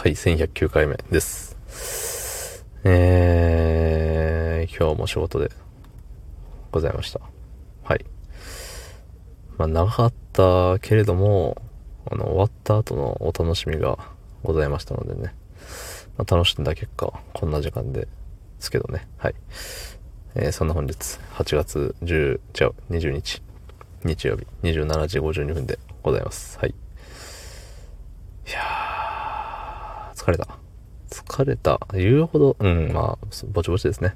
はい、1109回目です。えー、今日も仕事でございました。はい。まあ、長かったけれども、あの、終わった後のお楽しみがございましたのでね。まあ、楽しんだ結果、こんな時間ですけどね。はい。えー、そんな本日、8月10、違う、20日、日曜日、27時52分でございます。はい。いやー、疲れた。疲れた。言うほど、うん、まあ、ぼちぼちですね。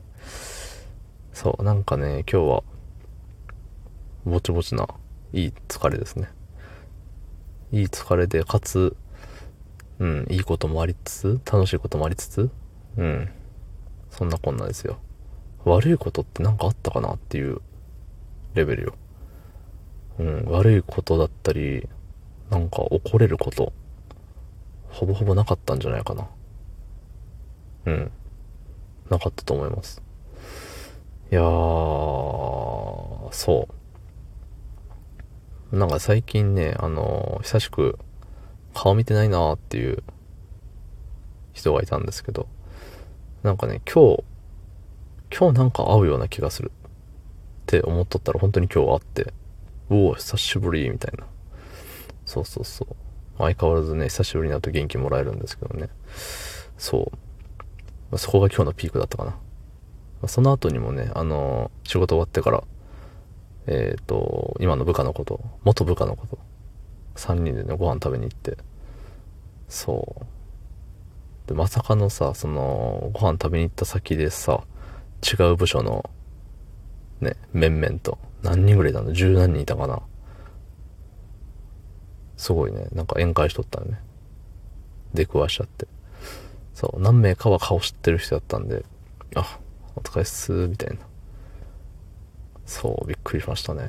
そう、なんかね、今日は、ぼちぼちな、いい疲れですね。いい疲れで、かつ、うん、いいこともありつつ、楽しいこともありつつ、うん、そんなこんなですよ。悪いことって何かあったかなっていうレベルよ。うん、悪いことだったり、なんか怒れること、ほぼほぼなかったんじゃないかな。うん。なかったと思います。いやー、そう。なんか最近ね、あのー、久しく顔見てないなーっていう人がいたんですけど、なんかね、今日、今日なんか会うような気がするって思っとったら本当に今日会って、おお、久しぶりみたいな。そうそうそう。相変わらずね、久しぶりになると元気もらえるんですけどね。そう。そこが今日のピークだったかな。その後にもね、あの、仕事終わってから、えっ、ー、と、今の部下のこと、元部下のこと、3人でね、ご飯食べに行って、そう。で、まさかのさ、その、ご飯食べに行った先でさ、違う部署の、ね、面々と、何人ぐらいいたの？十何人いたかな？すごいね、なんか宴会しとったね。出くわしちゃって。そう、何名かは顔知ってる人だったんで、あ、お疲れっす、みたいな。そう、びっくりしましたね。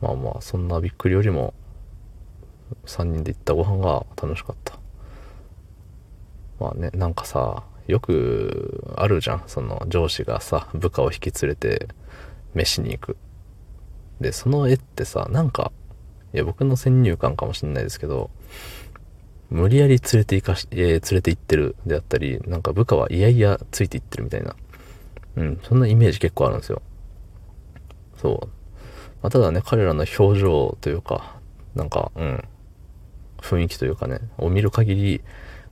まあまあ、そんなびっくりよりも、3人で行ったご飯が楽しかった。まあね、なんかさ、よくあるじゃん。その上司がさ、部下を引き連れて飯に行く。で、その絵ってさ、なんかいや、僕の先入観かもしれないですけど、無理やり連れて行かし、えー、連れて行ってるであったり、なんか部下はいやいやついて行ってるみたいな。うん、そんなイメージ結構あるんですよ。そう。まあ、ただね、彼らの表情というか、なんか、うん、雰囲気というかね、を見る限り、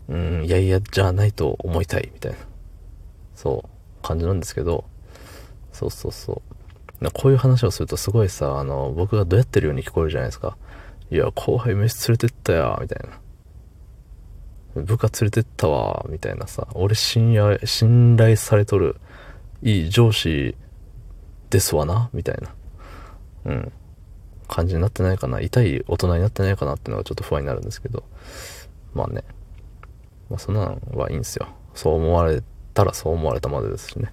うん、いやいやじゃないと思いたい、みたいな、そう、感じなんですけど、そうそうそう。こういう話をするとすごいさ、あの、僕がどうやってるように聞こえるじゃないですか。いや、後輩飯連れてったや、みたいな。部下連れてったわ、みたいなさ。俺信頼、信頼されとる、いい上司ですわな、みたいな。うん。感じになってないかな。痛い大人になってないかなっていうのがちょっと不安になるんですけど。まあね。まあそんなんはいいんですよ。そう思われたらそう思われたまでですしね。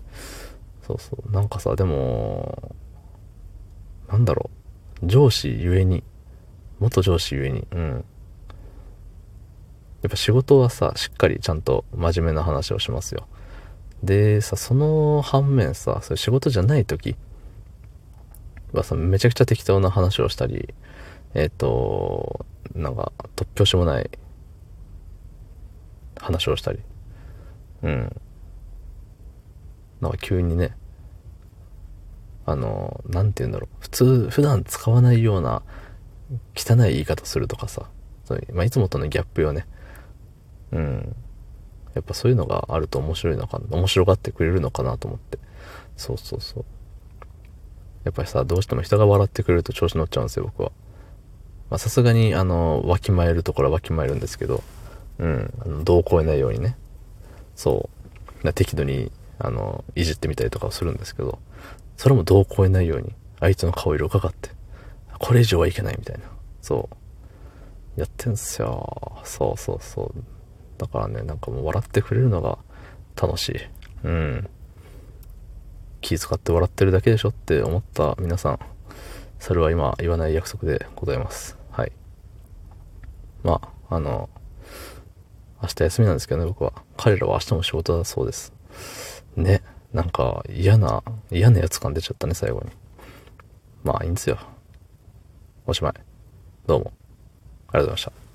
そうそう。なんかさ、でも、なんだろう。上司ゆえに、元上司ゆえに、うん。やっぱ仕事はさ、しっかりちゃんと真面目な話をしますよ。でさ、その反面さ、それ仕事じゃない時はさ、めちゃくちゃ適当な話をしたり、えっ、ー、と、なんか、突拍子もない話をしたり、うん。なんか急にね、あの、なんて言うんだろう。普通、普段使わないような汚い言い方するとかさ、そういうまあ、いつもとのギャップよね。うん。やっぱそういうのがあると面白いのかな、面白がってくれるのかなと思って。そうそうそう。やっぱりさ、どうしても人が笑ってくれると調子乗っちゃうんですよ、僕は。まさすがに、あの、わきまえるところはわきまえるんですけど、うん、あの度を超えないようにね。そう。適度に、あの、いじってみたりとかをするんですけど、それもどう超えないように、相手の顔色をかかって、これ以上はいけないみたいな。そう。やってんすよ。そうそうそう。だからね、なんかもう笑ってくれるのが楽しい。うん。気遣って笑ってるだけでしょって思った皆さん、それは今言わない約束でございます。はい。まあ、あの、明日休みなんですけどね、僕は。彼らは明日も仕事だそうです。ね。なんか嫌な、嫌なやつ感出ちゃったね、最後に。まあいいんですよ。おしまい。どうも。ありがとうございました。